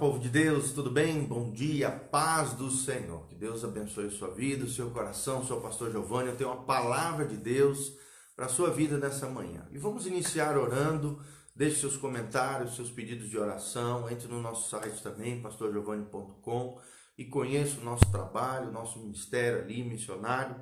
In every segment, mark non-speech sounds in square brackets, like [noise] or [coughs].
povo de Deus, tudo bem? Bom dia, paz do Senhor. Que Deus abençoe a sua vida, o seu coração. Sou o pastor Giovanni. Eu tenho uma palavra de Deus para a sua vida nessa manhã. E vamos iniciar orando. Deixe seus comentários, seus pedidos de oração. Entre no nosso site também, pastorgiovanni.com, e conheça o nosso trabalho, nosso ministério ali, missionário.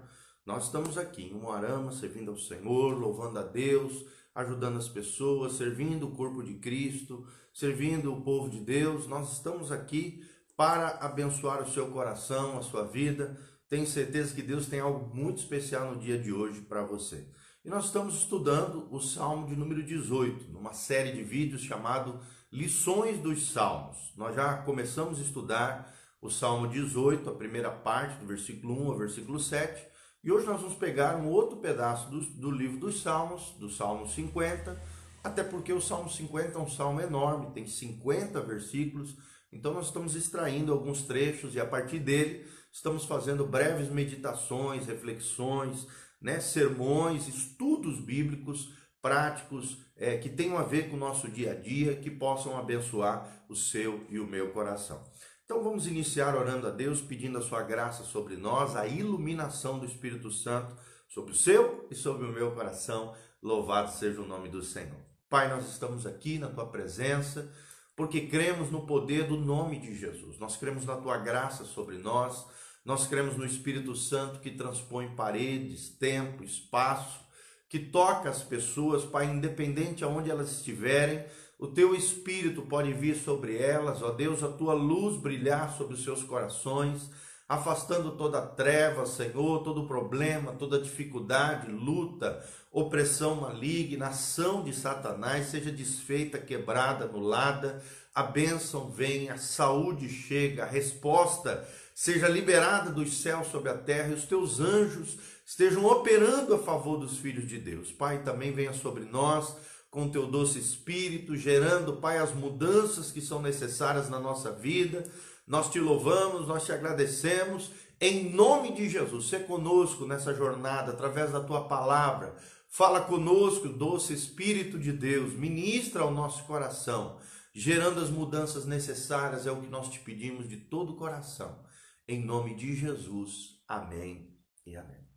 Nós estamos aqui em Moarama, servindo ao Senhor, louvando a Deus ajudando as pessoas, servindo o corpo de Cristo, servindo o povo de Deus. Nós estamos aqui para abençoar o seu coração, a sua vida. Tenho certeza que Deus tem algo muito especial no dia de hoje para você. E nós estamos estudando o Salmo de número 18, numa série de vídeos chamado Lições dos Salmos. Nós já começamos a estudar o Salmo 18, a primeira parte, do versículo 1 ao versículo 7. E hoje nós vamos pegar um outro pedaço do, do livro dos Salmos, do Salmo 50, até porque o Salmo 50 é um salmo enorme, tem 50 versículos, então nós estamos extraindo alguns trechos e a partir dele estamos fazendo breves meditações, reflexões, né, sermões, estudos bíblicos práticos é, que tenham a ver com o nosso dia a dia, que possam abençoar o seu e o meu coração. Então vamos iniciar orando a Deus, pedindo a sua graça sobre nós, a iluminação do Espírito Santo sobre o seu e sobre o meu coração. Louvado seja o nome do Senhor. Pai, nós estamos aqui na tua presença porque cremos no poder do nome de Jesus. Nós cremos na tua graça sobre nós. Nós cremos no Espírito Santo que transpõe paredes, tempo, espaço, que toca as pessoas, Pai, independente aonde elas estiverem o teu espírito pode vir sobre elas, ó Deus, a tua luz brilhar sobre os seus corações, afastando toda treva, Senhor, todo problema, toda dificuldade, luta, opressão maligna, ação de Satanás seja desfeita, quebrada, anulada, a bênção vem, a saúde chega, a resposta seja liberada dos céus sobre a terra e os teus anjos estejam operando a favor dos filhos de Deus. Pai, também venha sobre nós com teu doce espírito, gerando, Pai, as mudanças que são necessárias na nossa vida. Nós te louvamos, nós te agradecemos. Em nome de Jesus, se conosco nessa jornada, através da tua palavra. Fala conosco, doce Espírito de Deus, ministra ao nosso coração, gerando as mudanças necessárias, é o que nós te pedimos de todo o coração. Em nome de Jesus. Amém e amém.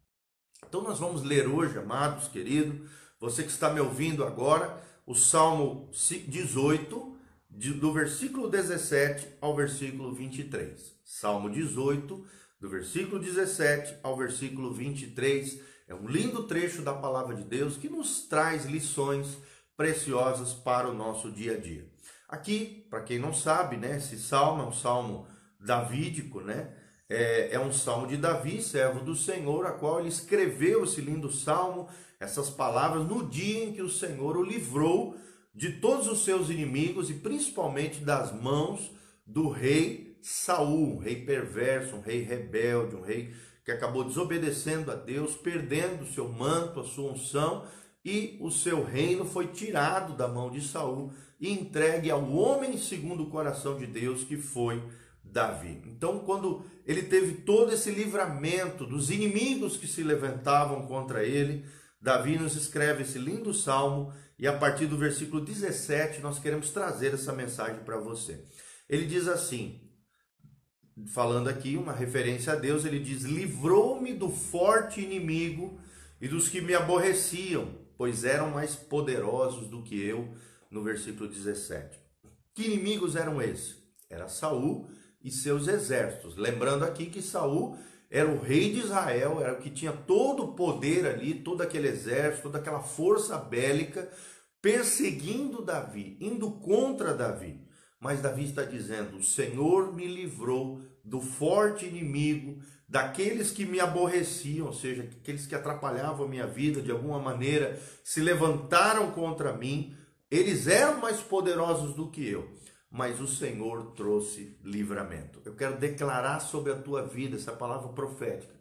Então nós vamos ler hoje, amados, queridos, você que está me ouvindo agora, o Salmo 18, do versículo 17 ao versículo 23. Salmo 18, do versículo 17 ao versículo 23. É um lindo trecho da palavra de Deus que nos traz lições preciosas para o nosso dia a dia. Aqui, para quem não sabe, né, esse salmo é um salmo davídico, né? É, é um salmo de Davi, servo do Senhor, a qual ele escreveu esse lindo salmo essas palavras no dia em que o Senhor o livrou de todos os seus inimigos e principalmente das mãos do rei Saul, um rei perverso, um rei rebelde, um rei que acabou desobedecendo a Deus, perdendo o seu manto, a sua unção, e o seu reino foi tirado da mão de Saul e entregue ao homem segundo o coração de Deus, que foi Davi. Então, quando ele teve todo esse livramento dos inimigos que se levantavam contra ele, Davi nos escreve esse lindo salmo e a partir do versículo 17 nós queremos trazer essa mensagem para você. Ele diz assim, falando aqui uma referência a Deus, ele diz: Livrou-me do forte inimigo e dos que me aborreciam, pois eram mais poderosos do que eu, no versículo 17. Que inimigos eram esses? Era Saul e seus exércitos. Lembrando aqui que Saul era o rei de Israel, era o que tinha todo o poder ali, todo aquele exército, toda aquela força bélica perseguindo Davi, indo contra Davi. Mas Davi está dizendo: O Senhor me livrou do forte inimigo, daqueles que me aborreciam, ou seja, aqueles que atrapalhavam a minha vida de alguma maneira, se levantaram contra mim. Eles eram mais poderosos do que eu mas o Senhor trouxe livramento. Eu quero declarar sobre a tua vida essa palavra profética,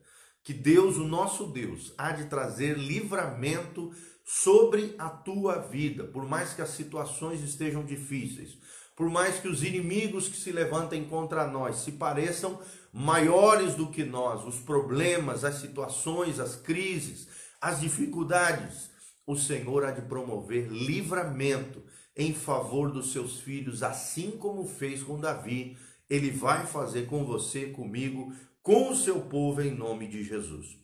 que Deus, o nosso Deus, há de trazer livramento sobre a tua vida, por mais que as situações estejam difíceis, por mais que os inimigos que se levantem contra nós se pareçam maiores do que nós, os problemas, as situações, as crises, as dificuldades, o Senhor há de promover livramento em favor dos seus filhos, assim como fez com Davi, ele vai fazer com você, comigo, com o seu povo em nome de Jesus.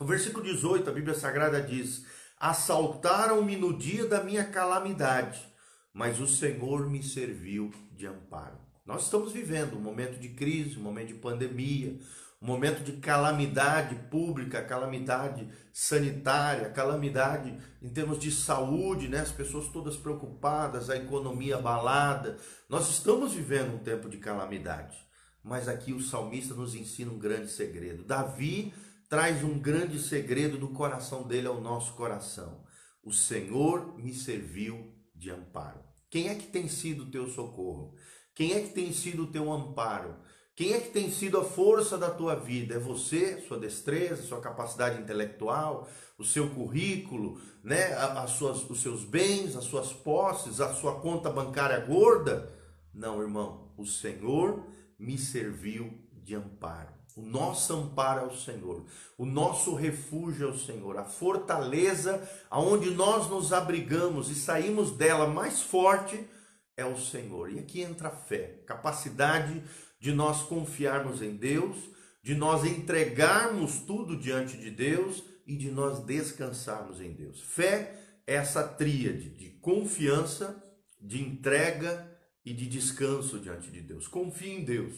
O versículo 18, a Bíblia Sagrada diz: Assaltaram-me no dia da minha calamidade, mas o Senhor me serviu de amparo. Nós estamos vivendo um momento de crise, um momento de pandemia, um momento de calamidade pública, calamidade sanitária, calamidade em termos de saúde, né? As pessoas todas preocupadas, a economia abalada. Nós estamos vivendo um tempo de calamidade. Mas aqui o salmista nos ensina um grande segredo. Davi traz um grande segredo do coração dele ao nosso coração. O Senhor me serviu de amparo. Quem é que tem sido o teu socorro? Quem é que tem sido o teu amparo? Quem é que tem sido a força da tua vida? É você, sua destreza, sua capacidade intelectual, o seu currículo, né? as suas, os seus bens, as suas posses, a sua conta bancária gorda? Não, irmão. O Senhor me serviu de amparo. O nosso amparo é o Senhor, o nosso refúgio é o Senhor, a fortaleza aonde nós nos abrigamos e saímos dela mais forte é o Senhor. E aqui entra a fé, capacidade de nós confiarmos em Deus, de nós entregarmos tudo diante de Deus e de nós descansarmos em Deus. Fé é essa tríade de confiança, de entrega e de descanso diante de Deus. Confie em Deus.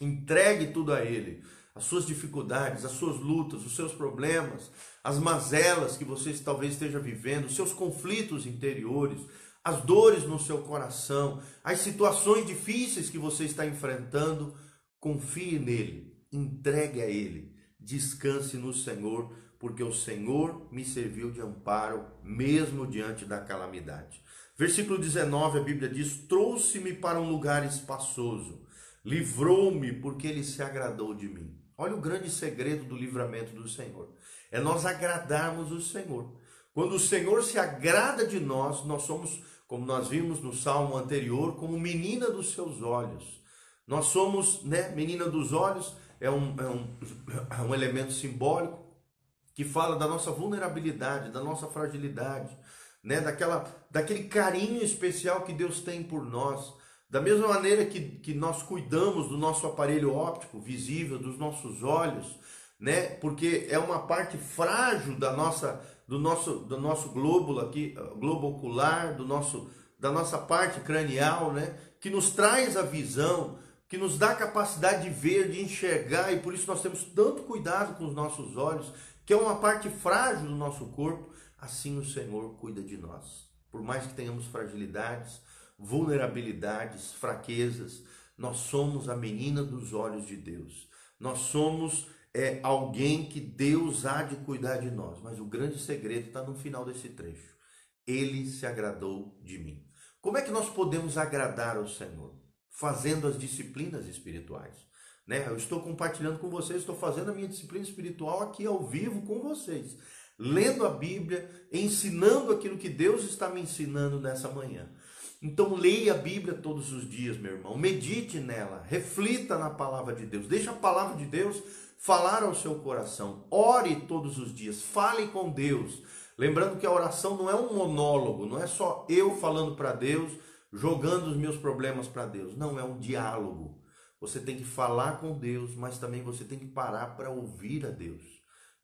Entregue tudo a Ele. As suas dificuldades, as suas lutas, os seus problemas, as mazelas que você talvez esteja vivendo, os seus conflitos interiores, as dores no seu coração, as situações difíceis que você está enfrentando, confie nele, entregue a ele, descanse no Senhor, porque o Senhor me serviu de amparo mesmo diante da calamidade. Versículo 19, a Bíblia diz: Trouxe-me para um lugar espaçoso, livrou-me porque ele se agradou de mim. Olha o grande segredo do livramento do Senhor: é nós agradarmos o Senhor. Quando o Senhor se agrada de nós, nós somos, como nós vimos no salmo anterior, como menina dos seus olhos. Nós somos, né, menina dos olhos, é um, é um, é um elemento simbólico que fala da nossa vulnerabilidade, da nossa fragilidade né? Daquela, daquele carinho especial que Deus tem por nós. Da mesma maneira que, que nós cuidamos do nosso aparelho óptico visível, dos nossos olhos, né? Porque é uma parte frágil da nossa, do nosso, do nosso glóbulo aqui, globo ocular, do nosso, da nossa parte cranial, né? Que nos traz a visão, que nos dá a capacidade de ver, de enxergar, e por isso nós temos tanto cuidado com os nossos olhos, que é uma parte frágil do nosso corpo, assim o Senhor cuida de nós. Por mais que tenhamos fragilidades, vulnerabilidades, fraquezas, nós somos a menina dos olhos de Deus. Nós somos é, alguém que Deus há de cuidar de nós. Mas o grande segredo está no final desse trecho. Ele se agradou de mim. Como é que nós podemos agradar ao Senhor? Fazendo as disciplinas espirituais. Né? Eu estou compartilhando com vocês, estou fazendo a minha disciplina espiritual aqui ao vivo com vocês lendo a Bíblia, ensinando aquilo que Deus está me ensinando nessa manhã. Então leia a Bíblia todos os dias, meu irmão. Medite nela, reflita na palavra de Deus. Deixa a palavra de Deus falar ao seu coração. Ore todos os dias, fale com Deus. Lembrando que a oração não é um monólogo, não é só eu falando para Deus, jogando os meus problemas para Deus. Não, é um diálogo. Você tem que falar com Deus, mas também você tem que parar para ouvir a Deus.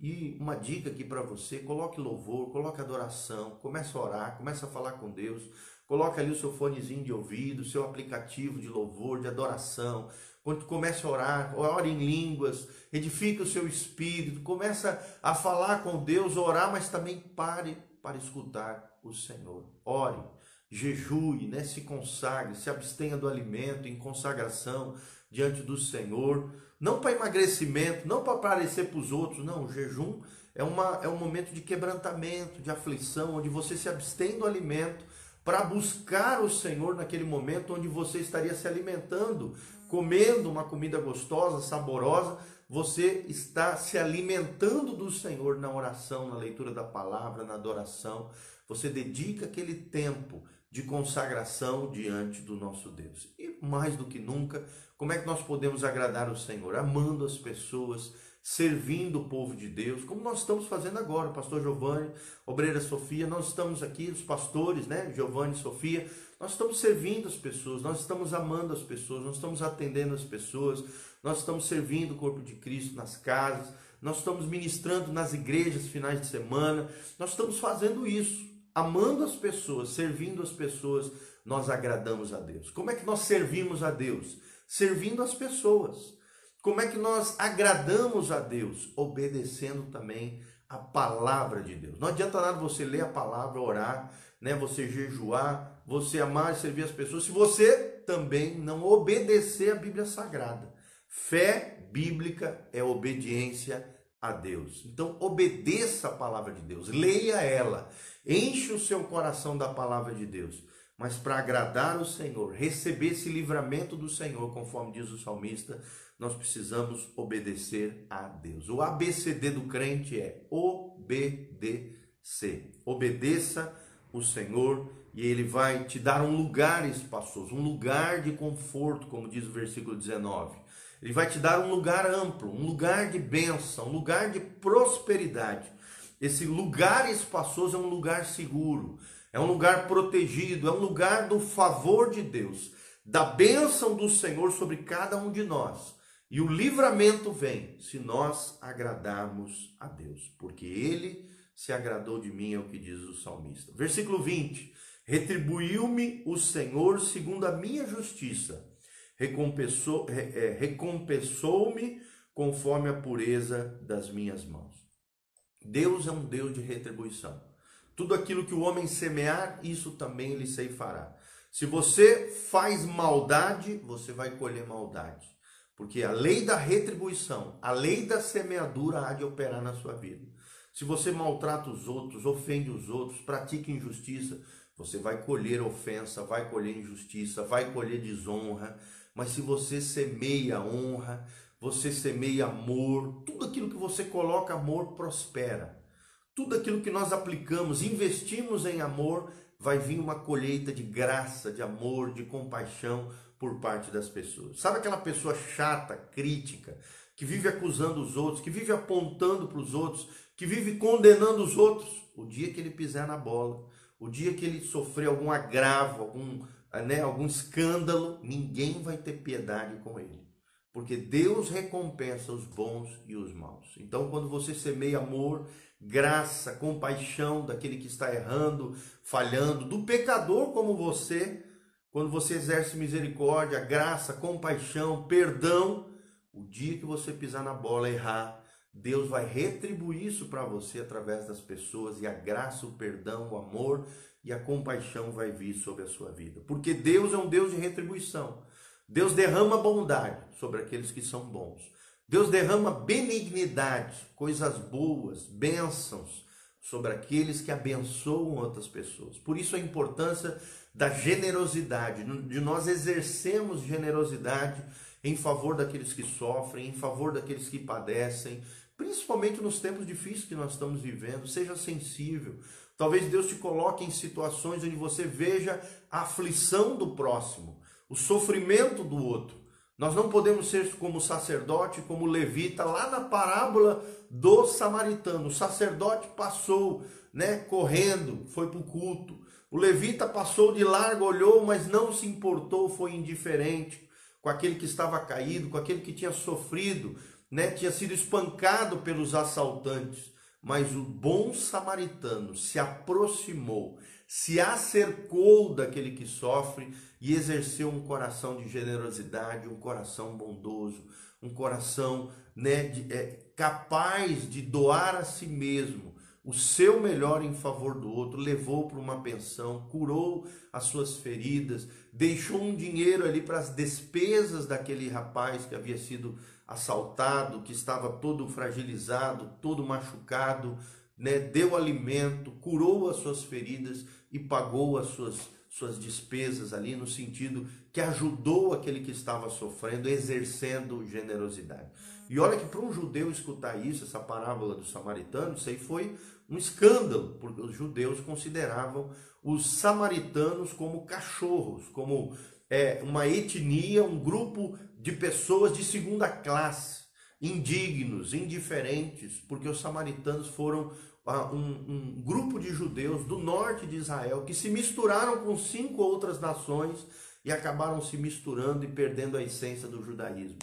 E uma dica aqui para você, coloque louvor, coloque adoração, comece a orar, comece a falar com Deus, coloque ali o seu fonezinho de ouvido, seu aplicativo de louvor, de adoração, quando comece a orar, ore em línguas, edifique o seu espírito, começa a falar com Deus, orar, mas também pare para escutar o Senhor. Ore, jejue, né? se consagre, se abstenha do alimento em consagração diante do Senhor não para emagrecimento, não para aparecer para os outros, não. O jejum é, uma, é um momento de quebrantamento, de aflição, onde você se abstém do alimento para buscar o Senhor naquele momento onde você estaria se alimentando, comendo uma comida gostosa, saborosa, você está se alimentando do Senhor na oração, na leitura da palavra, na adoração. Você dedica aquele tempo de consagração diante do nosso Deus. E mais do que nunca, como é que nós podemos agradar o Senhor? Amando as pessoas, servindo o povo de Deus, como nós estamos fazendo agora, pastor Giovanni, obreira Sofia, nós estamos aqui, os pastores, né, Giovanni e Sofia, nós estamos servindo as pessoas, nós estamos amando as pessoas, nós estamos atendendo as pessoas, nós estamos servindo o corpo de Cristo nas casas, nós estamos ministrando nas igrejas finais de semana, nós estamos fazendo isso, amando as pessoas, servindo as pessoas, nós agradamos a Deus. Como é que nós servimos a Deus? Servindo as pessoas. Como é que nós agradamos a Deus? Obedecendo também a palavra de Deus. Não adianta nada você ler a palavra, orar, né? Você jejuar, você amar e servir as pessoas, se você também não obedecer a Bíblia Sagrada. Fé bíblica é obediência a Deus. Então obedeça a palavra de Deus, leia ela, enche o seu coração da palavra de Deus. Mas para agradar o Senhor, receber esse livramento do Senhor, conforme diz o salmista, nós precisamos obedecer a Deus. O ABCD do crente é obedecer. Obedeça o Senhor e ele vai te dar um lugar espaçoso, um lugar de conforto, como diz o versículo 19. Ele vai te dar um lugar amplo, um lugar de bênção, um lugar de prosperidade. Esse lugar espaçoso é um lugar seguro, é um lugar protegido, é um lugar do favor de Deus, da bênção do Senhor sobre cada um de nós. E o livramento vem se nós agradarmos a Deus, porque Ele se agradou de mim, é o que diz o salmista. Versículo 20: Retribuiu-me o Senhor segundo a minha justiça recompensou, é, recompensou-me conforme a pureza das minhas mãos. Deus é um Deus de retribuição. Tudo aquilo que o homem semear, isso também ele ceifará. Se você faz maldade, você vai colher maldade. Porque a lei da retribuição, a lei da semeadura há de operar na sua vida. Se você maltrata os outros, ofende os outros, pratica injustiça, você vai colher ofensa, vai colher injustiça, vai colher desonra, mas se você semeia honra, você semeia amor, tudo aquilo que você coloca amor prospera. Tudo aquilo que nós aplicamos, investimos em amor, vai vir uma colheita de graça, de amor, de compaixão por parte das pessoas. Sabe aquela pessoa chata, crítica, que vive acusando os outros, que vive apontando para os outros, que vive condenando os outros? O dia que ele pisar na bola, o dia que ele sofrer algum agravo, algum né, algum escândalo, ninguém vai ter piedade com ele. Porque Deus recompensa os bons e os maus. Então, quando você semeia amor, graça, compaixão daquele que está errando, falhando, do pecador como você, quando você exerce misericórdia, graça, compaixão, perdão, o dia que você pisar na bola errar, Deus vai retribuir isso para você através das pessoas e a graça, o perdão, o amor e a compaixão vai vir sobre a sua vida. Porque Deus é um Deus de retribuição. Deus derrama bondade sobre aqueles que são bons. Deus derrama benignidade, coisas boas, bênçãos sobre aqueles que abençoam outras pessoas. Por isso a importância da generosidade, de nós exercermos generosidade em favor daqueles que sofrem, em favor daqueles que padecem, principalmente nos tempos difíceis que nós estamos vivendo. Seja sensível, Talvez Deus te coloque em situações onde você veja a aflição do próximo, o sofrimento do outro. Nós não podemos ser como sacerdote, como levita, lá na parábola do samaritano. O sacerdote passou, né, correndo, foi para o culto. O levita passou de largo, olhou, mas não se importou, foi indiferente com aquele que estava caído, com aquele que tinha sofrido, né, tinha sido espancado pelos assaltantes. Mas o bom samaritano se aproximou, se acercou daquele que sofre e exerceu um coração de generosidade, um coração bondoso, um coração né, de, é, capaz de doar a si mesmo o seu melhor em favor do outro, levou para uma pensão, curou as suas feridas, deixou um dinheiro ali para as despesas daquele rapaz que havia sido assaltado, que estava todo fragilizado, todo machucado, né? deu alimento, curou as suas feridas e pagou as suas, suas despesas ali, no sentido que ajudou aquele que estava sofrendo, exercendo generosidade. E olha que para um judeu escutar isso, essa parábola do samaritano, isso aí foi um escândalo, porque os judeus consideravam os samaritanos como cachorros, como é, uma etnia, um grupo de pessoas de segunda classe. indignos, indiferentes, porque os samaritanos foram ah, um, um, grupo de judeus do norte de Israel que se misturaram com cinco outras nações e acabaram se misturando e perdendo a essência do judaísmo.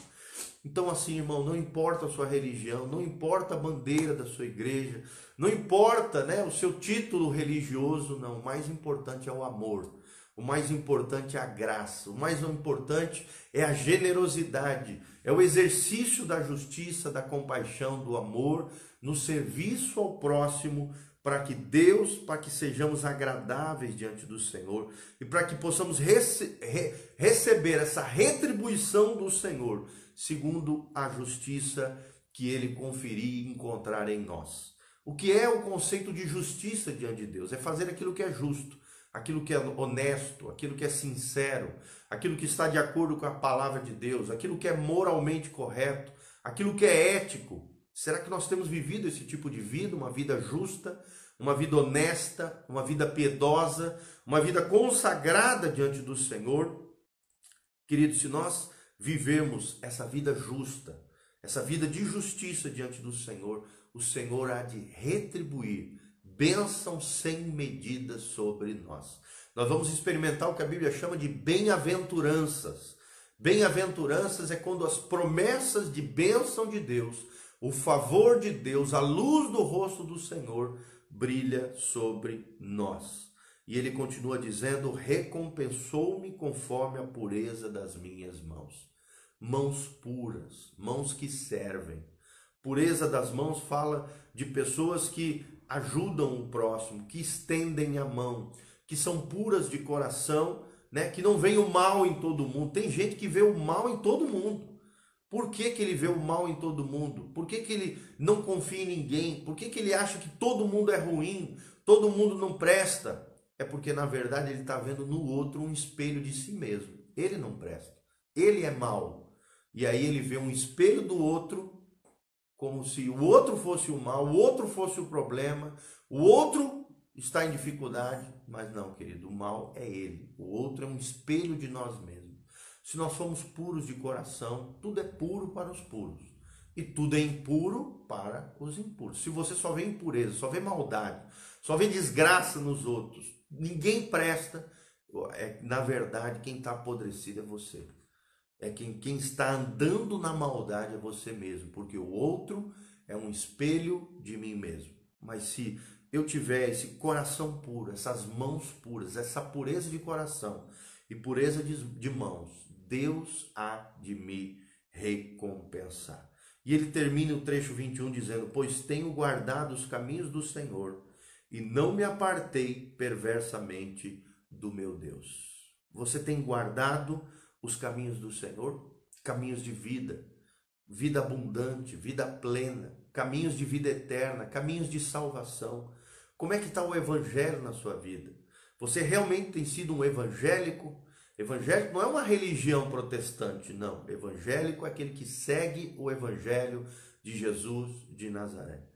Então, assim, irmão, não importa a sua religião, não importa a bandeira da sua igreja, não importa né, o seu título religioso, não. O mais importante é o amor. O mais importante é a graça, o mais importante é a generosidade, é o exercício da justiça, da compaixão, do amor, no serviço ao próximo, para que Deus, para que sejamos agradáveis diante do Senhor e para que possamos rece re receber essa retribuição do Senhor, segundo a justiça que ele conferir e encontrar em nós. O que é o conceito de justiça diante de Deus? É fazer aquilo que é justo aquilo que é honesto, aquilo que é sincero, aquilo que está de acordo com a palavra de Deus, aquilo que é moralmente correto, aquilo que é ético. Será que nós temos vivido esse tipo de vida, uma vida justa, uma vida honesta, uma vida piedosa, uma vida consagrada diante do Senhor? Queridos, se nós vivemos essa vida justa, essa vida de justiça diante do Senhor, o Senhor há de retribuir bênção sem medida sobre nós. Nós vamos experimentar o que a Bíblia chama de bem-aventuranças. Bem-aventuranças é quando as promessas de bênção de Deus, o favor de Deus, a luz do rosto do Senhor brilha sobre nós. E ele continua dizendo: recompensou-me conforme a pureza das minhas mãos. Mãos puras, mãos que servem. Pureza das mãos fala de pessoas que ajudam o próximo, que estendem a mão, que são puras de coração, né? que não veem o mal em todo mundo. Tem gente que vê o mal em todo mundo. Por que, que ele vê o mal em todo mundo? Por que, que ele não confia em ninguém? Por que, que ele acha que todo mundo é ruim? Todo mundo não presta? É porque, na verdade, ele está vendo no outro um espelho de si mesmo. Ele não presta. Ele é mal. E aí ele vê um espelho do outro como se o outro fosse o mal, o outro fosse o problema, o outro está em dificuldade, mas não, querido, o mal é ele. O outro é um espelho de nós mesmos. Se nós somos puros de coração, tudo é puro para os puros. E tudo é impuro para os impuros. Se você só vê impureza, só vê maldade, só vê desgraça nos outros, ninguém presta, é, na verdade, quem está apodrecido é você é quem, quem está andando na maldade é você mesmo, porque o outro é um espelho de mim mesmo. Mas se eu tiver esse coração puro, essas mãos puras, essa pureza de coração e pureza de, de mãos, Deus há de me recompensar. E ele termina o trecho 21 dizendo: Pois tenho guardado os caminhos do Senhor e não me apartei perversamente do meu Deus. Você tem guardado os caminhos do Senhor, caminhos de vida, vida abundante, vida plena, caminhos de vida eterna, caminhos de salvação. Como é que está o evangelho na sua vida? Você realmente tem sido um evangélico? Evangélico não é uma religião protestante, não. Evangélico é aquele que segue o evangelho de Jesus de Nazaré.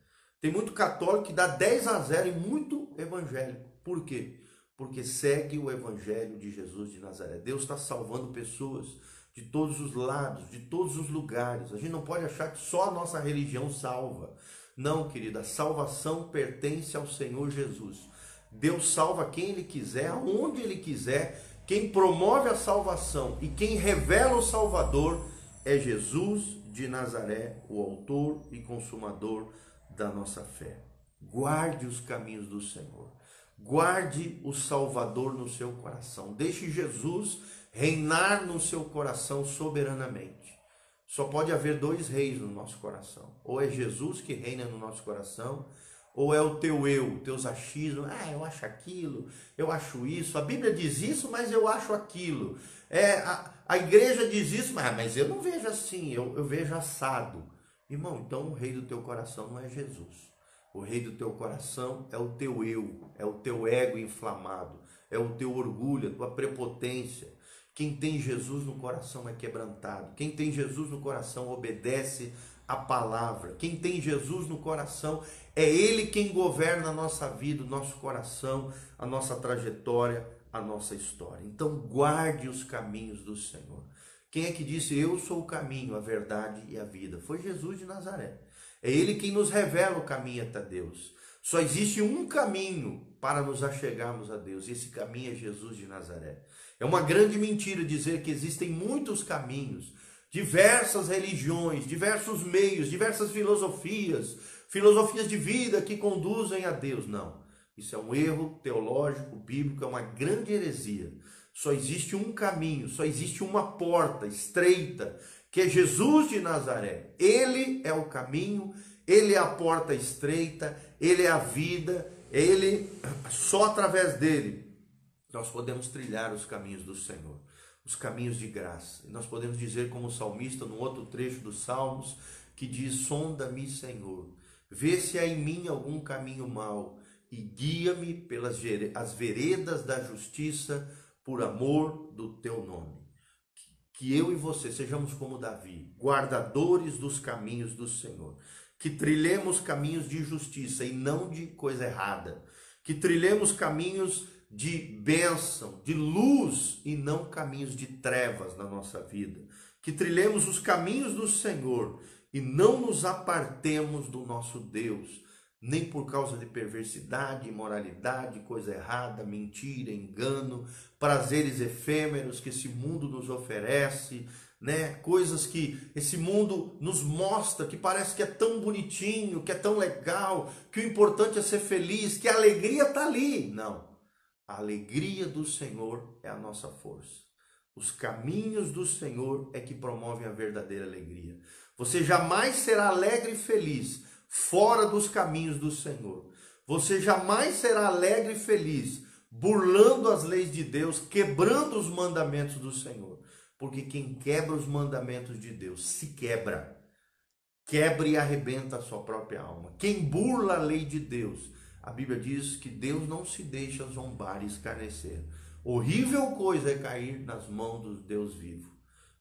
Tem muito católico que dá 10 a 0 e muito evangélico. Por quê? porque segue o Evangelho de Jesus de Nazaré. Deus está salvando pessoas de todos os lados, de todos os lugares. A gente não pode achar que só a nossa religião salva. Não, querida, a salvação pertence ao Senhor Jesus. Deus salva quem Ele quiser, aonde Ele quiser. Quem promove a salvação e quem revela o Salvador é Jesus de Nazaré, o autor e consumador da nossa fé. Guarde os caminhos do Senhor. Guarde o Salvador no seu coração. Deixe Jesus reinar no seu coração soberanamente. Só pode haver dois reis no nosso coração. Ou é Jesus que reina no nosso coração, ou é o teu eu, teus achismos. Ah, eu acho aquilo, eu acho isso. A Bíblia diz isso, mas eu acho aquilo. É, a, a igreja diz isso, mas, mas eu não vejo assim, eu, eu vejo assado. Irmão, então o rei do teu coração não é Jesus. O rei do teu coração é o teu eu, é o teu ego inflamado, é o teu orgulho, a tua prepotência. Quem tem Jesus no coração é quebrantado. Quem tem Jesus no coração obedece a palavra. Quem tem Jesus no coração é Ele quem governa a nossa vida, o nosso coração, a nossa trajetória, a nossa história. Então guarde os caminhos do Senhor. Quem é que disse eu sou o caminho, a verdade e a vida? Foi Jesus de Nazaré. É ele quem nos revela o caminho até Deus. Só existe um caminho para nos achegarmos a Deus, e esse caminho é Jesus de Nazaré. É uma grande mentira dizer que existem muitos caminhos, diversas religiões, diversos meios, diversas filosofias, filosofias de vida que conduzem a Deus. Não. Isso é um erro teológico, bíblico, é uma grande heresia. Só existe um caminho, só existe uma porta estreita, que é Jesus de Nazaré. Ele é o caminho, ele é a porta estreita, ele é a vida, ele só através dele nós podemos trilhar os caminhos do Senhor, os caminhos de graça. E nós podemos dizer como o salmista no outro trecho dos Salmos que diz: "Sonda-me, Senhor, vê se há em mim algum caminho mau e guia-me pelas as veredas da justiça por amor do teu nome. Que eu e você sejamos como Davi, guardadores dos caminhos do Senhor. Que trilhemos caminhos de justiça e não de coisa errada. Que trilhemos caminhos de bênção, de luz e não caminhos de trevas na nossa vida. Que trilhemos os caminhos do Senhor e não nos apartemos do nosso Deus nem por causa de perversidade, imoralidade, coisa errada, mentira, engano, prazeres efêmeros que esse mundo nos oferece, né? Coisas que esse mundo nos mostra que parece que é tão bonitinho, que é tão legal, que o importante é ser feliz, que a alegria está ali. Não. A alegria do Senhor é a nossa força. Os caminhos do Senhor é que promovem a verdadeira alegria. Você jamais será alegre e feliz fora dos caminhos do Senhor. Você jamais será alegre e feliz burlando as leis de Deus, quebrando os mandamentos do Senhor. Porque quem quebra os mandamentos de Deus se quebra. Quebra e arrebenta a sua própria alma. Quem burla a lei de Deus, a Bíblia diz que Deus não se deixa zombar e escarnecer. Horrível coisa é cair nas mãos do Deus vivo.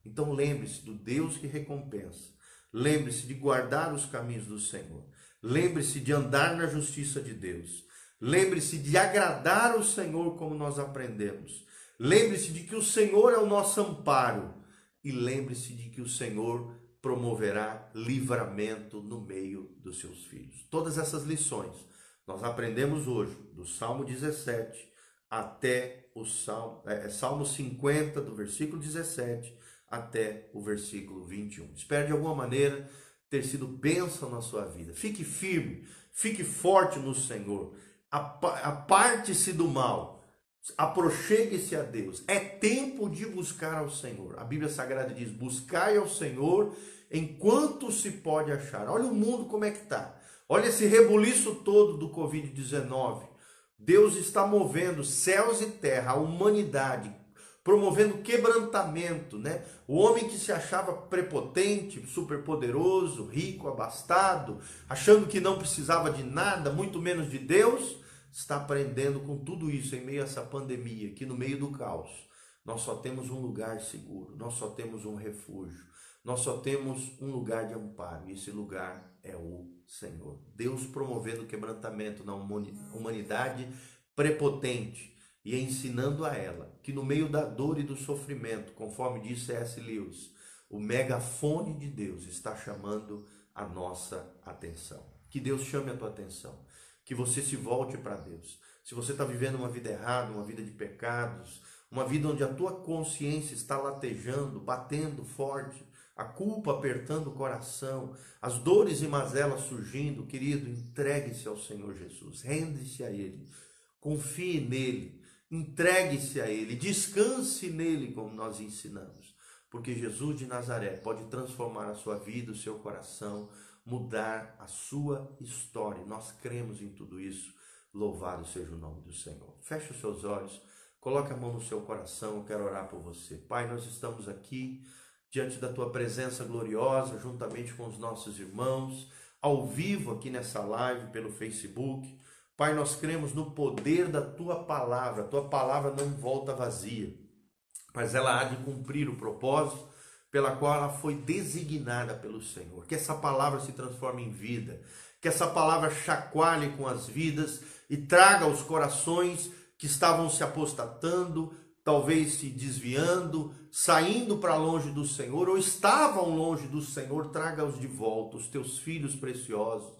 Então lembre-se do Deus que recompensa. Lembre-se de guardar os caminhos do Senhor. Lembre-se de andar na justiça de Deus. Lembre-se de agradar o Senhor como nós aprendemos. Lembre-se de que o Senhor é o nosso amparo. E lembre-se de que o Senhor promoverá livramento no meio dos seus filhos. Todas essas lições nós aprendemos hoje, do Salmo 17 até o Salmo, é, Salmo 50, do versículo 17 até o versículo 21. Espero de alguma maneira ter sido bênção na sua vida. Fique firme, fique forte no Senhor. Aparte-se do mal, aproxegue-se a Deus. É tempo de buscar ao Senhor. A Bíblia Sagrada diz: buscai ao Senhor enquanto se pode achar. Olha o mundo como é que está. Olha esse rebuliço todo do Covid-19. Deus está movendo céus e terra, a humanidade, promovendo quebrantamento, né? O homem que se achava prepotente, superpoderoso, rico, abastado, achando que não precisava de nada, muito menos de Deus, está aprendendo com tudo isso em meio a essa pandemia, que no meio do caos, nós só temos um lugar seguro, nós só temos um refúgio, nós só temos um lugar de amparo, e esse lugar é o Senhor. Deus promovendo quebrantamento na humanidade prepotente, e ensinando a ela que no meio da dor e do sofrimento, conforme disse C.S. Lewis, o megafone de Deus está chamando a nossa atenção. Que Deus chame a tua atenção, que você se volte para Deus. Se você está vivendo uma vida errada, uma vida de pecados, uma vida onde a tua consciência está latejando, batendo forte, a culpa apertando o coração, as dores e mazelas surgindo, querido, entregue-se ao Senhor Jesus, rende-se a Ele, confie nele, Entregue-se a Ele, descanse nele, como nós ensinamos, porque Jesus de Nazaré pode transformar a sua vida, o seu coração, mudar a sua história. Nós cremos em tudo isso. Louvado seja o nome do Senhor. Feche os seus olhos, coloque a mão no seu coração. Eu quero orar por você. Pai, nós estamos aqui diante da tua presença gloriosa, juntamente com os nossos irmãos, ao vivo aqui nessa live pelo Facebook. Pai, nós cremos no poder da tua palavra. A tua palavra não volta vazia, mas ela há de cumprir o propósito pela qual ela foi designada pelo Senhor. Que essa palavra se transforme em vida, que essa palavra chacoalhe com as vidas e traga aos corações que estavam se apostatando talvez se desviando, saindo para longe do Senhor, ou estavam longe do Senhor, traga-os de volta, os teus filhos preciosos,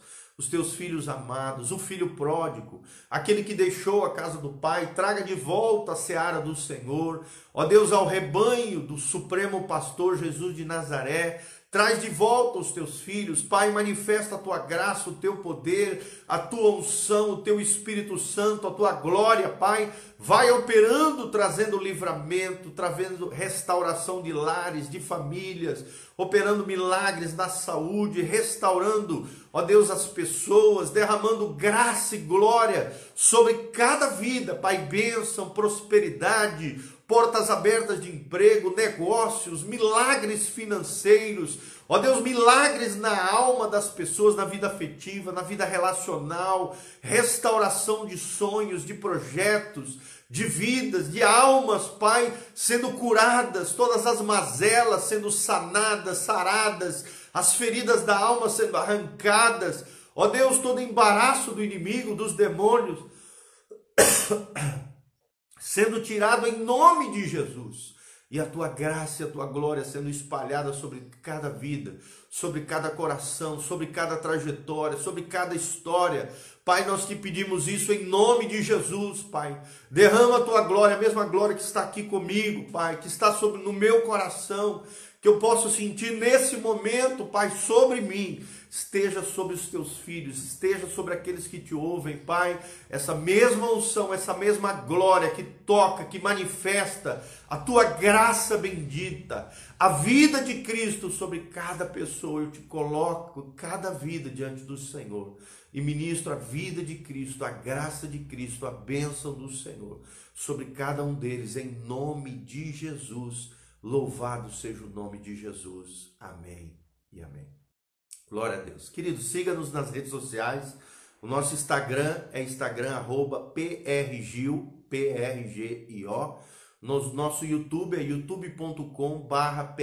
os teus filhos amados, o filho pródigo, aquele que deixou a casa do Pai, traga de volta a seara do Senhor, ó Deus, ao rebanho do Supremo Pastor Jesus de Nazaré, Traz de volta os teus filhos, Pai, manifesta a tua graça, o teu poder, a tua unção, o teu Espírito Santo, a tua glória, Pai. Vai operando, trazendo livramento, trazendo restauração de lares, de famílias, operando milagres na saúde, restaurando, ó Deus, as pessoas, derramando graça e glória sobre cada vida, Pai, bênção, prosperidade, portas abertas de emprego, negócios, milagres financeiros. Ó Deus, milagres na alma das pessoas, na vida afetiva, na vida relacional, restauração de sonhos, de projetos, de vidas, de almas, Pai, sendo curadas, todas as mazelas sendo sanadas, saradas, as feridas da alma sendo arrancadas. Ó Deus, todo embaraço do inimigo, dos demônios [coughs] sendo tirado em nome de Jesus. E a tua graça e a tua glória sendo espalhada sobre cada vida, sobre cada coração, sobre cada trajetória, sobre cada história. Pai, nós te pedimos isso em nome de Jesus, Pai. Derrama a tua glória, a mesma glória que está aqui comigo, Pai, que está sobre no meu coração, que eu posso sentir nesse momento, Pai, sobre mim esteja sobre os teus filhos, esteja sobre aqueles que te ouvem, Pai. Essa mesma unção, essa mesma glória que toca, que manifesta a tua graça bendita, a vida de Cristo sobre cada pessoa. Eu te coloco cada vida diante do Senhor e ministro a vida de Cristo, a graça de Cristo, a bênção do Senhor sobre cada um deles, em nome de Jesus. Louvado seja o nome de Jesus. Amém. Glória a Deus. Queridos, siga-nos nas redes sociais. O nosso Instagram é Instagram, arroba PRGIO, P-R-G-I-O. Nosso YouTube é youtube.com barra.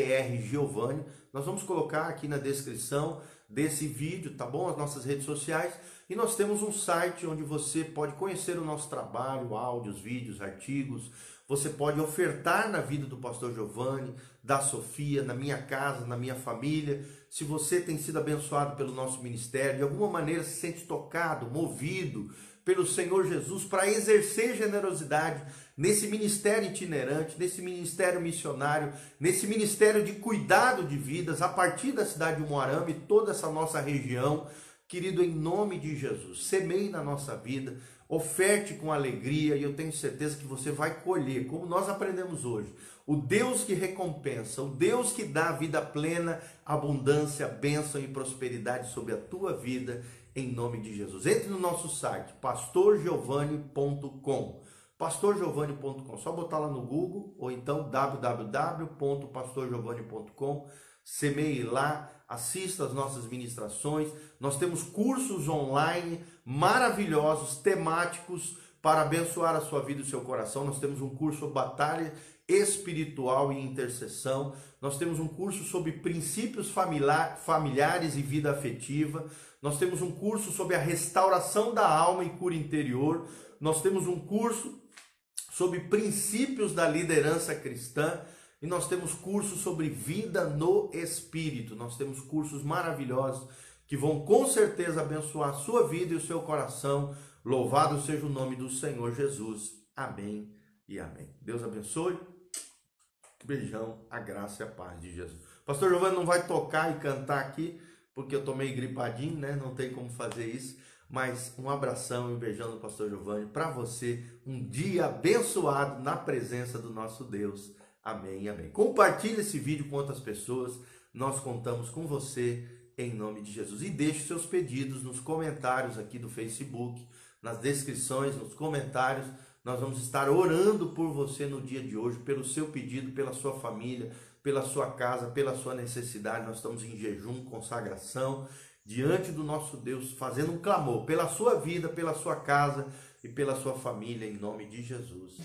Nós vamos colocar aqui na descrição desse vídeo, tá bom? As nossas redes sociais. E nós temos um site onde você pode conhecer o nosso trabalho, áudios, vídeos, artigos. Você pode ofertar na vida do pastor Giovanni, da Sofia, na minha casa, na minha família se você tem sido abençoado pelo nosso ministério, de alguma maneira se sente tocado, movido pelo Senhor Jesus para exercer generosidade nesse ministério itinerante, nesse ministério missionário, nesse ministério de cuidado de vidas a partir da cidade de Moarama e toda essa nossa região. Querido, em nome de Jesus, semeie na nossa vida, oferte com alegria e eu tenho certeza que você vai colher, como nós aprendemos hoje. O Deus que recompensa, o Deus que dá vida plena, abundância, bênção e prosperidade sobre a tua vida, em nome de Jesus. Entre no nosso site, pastorgiovanni.com pastorgiovanni.com, só botar lá no Google ou então www.pastorgiovanni.com, semeie lá, assista as nossas ministrações. Nós temos cursos online maravilhosos, temáticos para abençoar a sua vida e o seu coração. Nós temos um curso Batalha espiritual e intercessão. Nós temos um curso sobre princípios familiares e vida afetiva. Nós temos um curso sobre a restauração da alma e cura interior. Nós temos um curso sobre princípios da liderança cristã. E nós temos cursos sobre vida no espírito. Nós temos cursos maravilhosos que vão com certeza abençoar a sua vida e o seu coração. Louvado seja o nome do Senhor Jesus. Amém e amém. Deus abençoe. Beijão, a graça e a paz de Jesus. Pastor Giovanni não vai tocar e cantar aqui, porque eu tô meio gripadinho, né? Não tem como fazer isso. Mas um abração e um beijão do Pastor Giovanni para você. Um dia abençoado na presença do nosso Deus. Amém, amém. Compartilhe esse vídeo com outras pessoas. Nós contamos com você em nome de Jesus. E deixe seus pedidos nos comentários aqui do Facebook, nas descrições, nos comentários nós vamos estar orando por você no dia de hoje, pelo seu pedido, pela sua família, pela sua casa, pela sua necessidade. Nós estamos em jejum, consagração, diante do nosso Deus, fazendo um clamor pela sua vida, pela sua casa e pela sua família, em nome de Jesus.